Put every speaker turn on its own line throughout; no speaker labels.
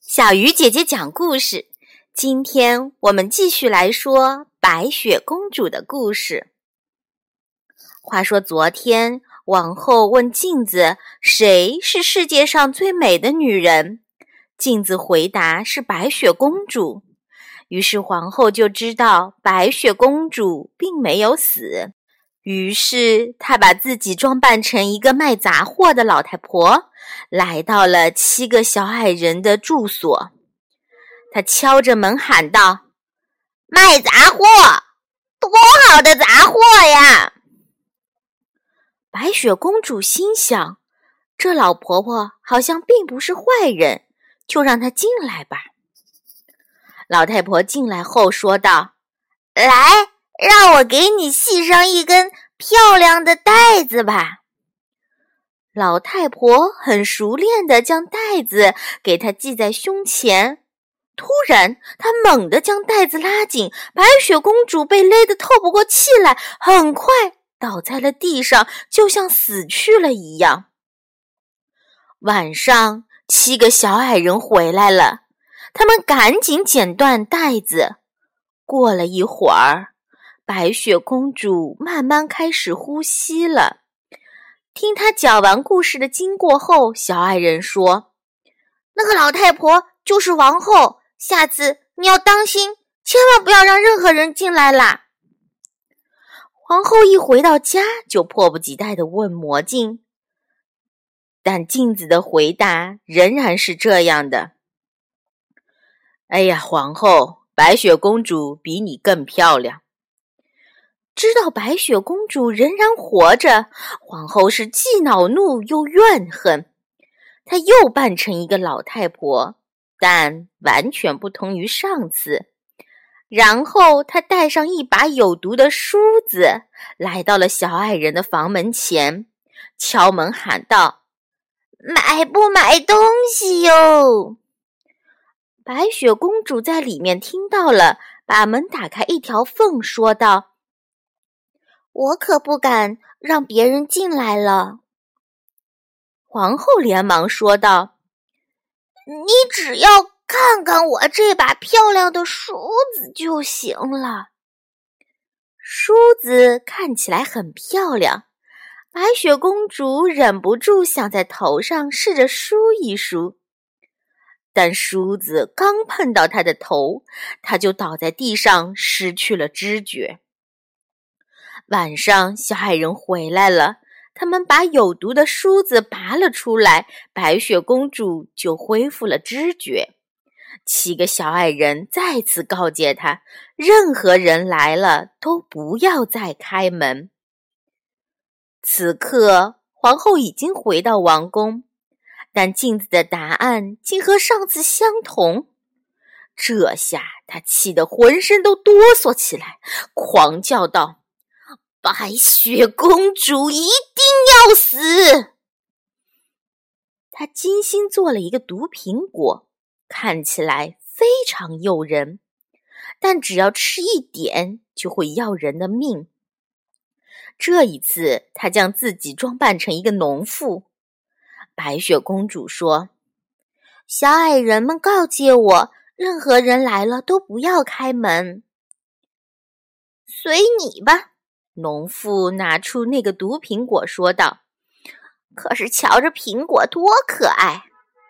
小鱼姐姐讲故事。今天我们继续来说白雪公主的故事。话说昨天，王后问镜子：“谁是世界上最美的女人？”镜子回答：“是白雪公主。”于是皇后就知道白雪公主并没有死。于是她把自己装扮成一个卖杂货的老太婆，来到了七个小矮人的住所。她敲着门喊道：“卖杂货，多好的杂货呀！”白雪公主心想：“这老婆婆好像并不是坏人，就让她进来吧。”老太婆进来后说道：“来，让我给你系上一根漂亮的带子吧。”老太婆很熟练地将带子给她系在胸前。突然，他猛地将带子拉紧，白雪公主被勒得透不过气来，很快倒在了地上，就像死去了一样。晚上，七个小矮人回来了，他们赶紧剪断带子。过了一会儿，白雪公主慢慢开始呼吸了。听她讲完故事的经过后，小矮人说：“那个老太婆就是王后。”下次你要当心，千万不要让任何人进来啦！皇后一回到家，就迫不及待的问魔镜，但镜子的回答仍然是这样的：“哎呀，皇后，白雪公主比你更漂亮。”知道白雪公主仍然活着，皇后是既恼怒又怨恨，她又扮成一个老太婆。但完全不同于上次。然后他带上一把有毒的梳子，来到了小矮人的房门前，敲门喊道：“买不买东西哟？”白雪公主在里面听到了，把门打开一条缝，说道：“我可不敢让别人进来了。”皇后连忙说道。你只要看看我这把漂亮的梳子就行了。梳子看起来很漂亮，白雪公主忍不住想在头上试着梳一梳，但梳子刚碰到她的头，她就倒在地上，失去了知觉。晚上，小矮人回来了。他们把有毒的梳子拔了出来，白雪公主就恢复了知觉。七个小矮人再次告诫她：任何人来了都不要再开门。此刻，皇后已经回到王宫，但镜子的答案竟和上次相同。这下她气得浑身都哆嗦起来，狂叫道。白雪公主一定要死！她精心做了一个毒苹果，看起来非常诱人，但只要吃一点就会要人的命。这一次，她将自己装扮成一个农妇。白雪公主说：“小矮人们告诫我，任何人来了都不要开门。随你吧。”农妇拿出那个毒苹果，说道：“可是瞧着苹果多可爱，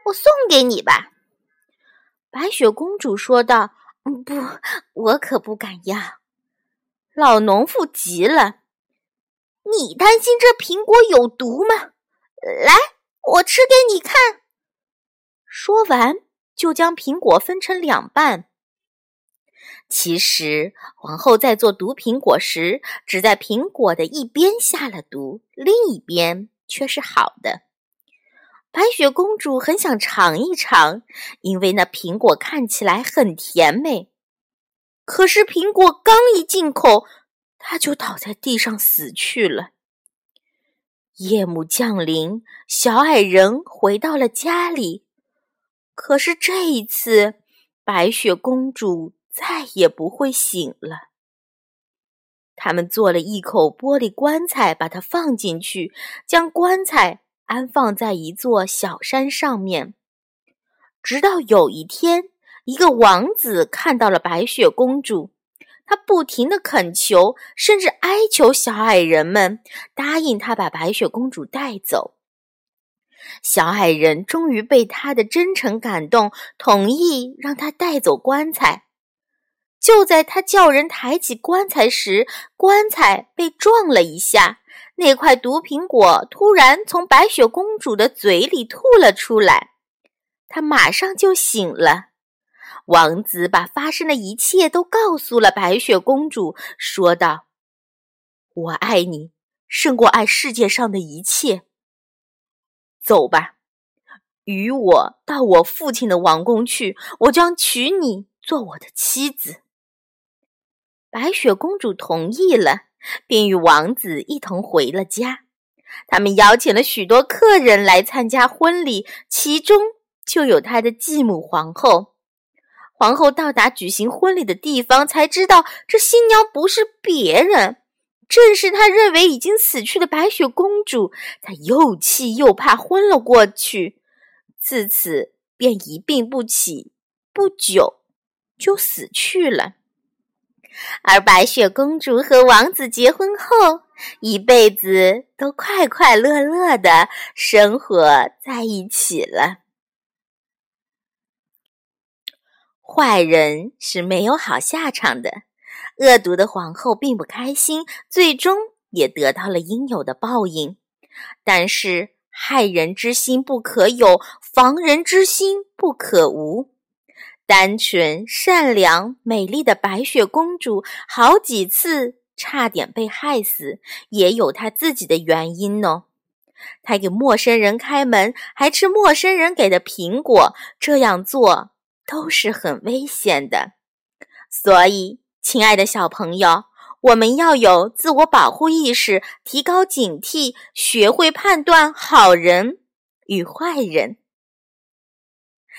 我送给你吧。”白雪公主说道：“不，我可不敢要。”老农妇急了：“你担心这苹果有毒吗？来，我吃给你看。”说完，就将苹果分成两半。其实，皇后在做毒苹果时，只在苹果的一边下了毒，另一边却是好的。白雪公主很想尝一尝，因为那苹果看起来很甜美。可是，苹果刚一进口，她就倒在地上死去了。夜幕降临，小矮人回到了家里。可是这一次，白雪公主。再也不会醒了。他们做了一口玻璃棺材，把它放进去，将棺材安放在一座小山上面。直到有一天，一个王子看到了白雪公主，他不停的恳求，甚至哀求小矮人们答应他把白雪公主带走。小矮人终于被他的真诚感动，同意让他带走棺材。就在他叫人抬起棺材时，棺材被撞了一下，那块毒苹果突然从白雪公主的嘴里吐了出来。她马上就醒了。王子把发生的一切都告诉了白雪公主，说道：“我爱你，胜过爱世界上的一切。走吧，与我到我父亲的王宫去，我将娶你做我的妻子。”白雪公主同意了，便与王子一同回了家。他们邀请了许多客人来参加婚礼，其中就有他的继母皇后。皇后到达举行婚礼的地方，才知道这新娘不是别人，正是她认为已经死去的白雪公主。她又气又怕，昏了过去，自此便一病不起，不久就死去了。而白雪公主和王子结婚后，一辈子都快快乐乐的生活在一起了。坏人是没有好下场的，恶毒的皇后并不开心，最终也得到了应有的报应。但是害人之心不可有，防人之心不可无。单纯、善良、美丽的白雪公主，好几次差点被害死，也有她自己的原因呢。她给陌生人开门，还吃陌生人给的苹果，这样做都是很危险的。所以，亲爱的小朋友，我们要有自我保护意识，提高警惕，学会判断好人与坏人。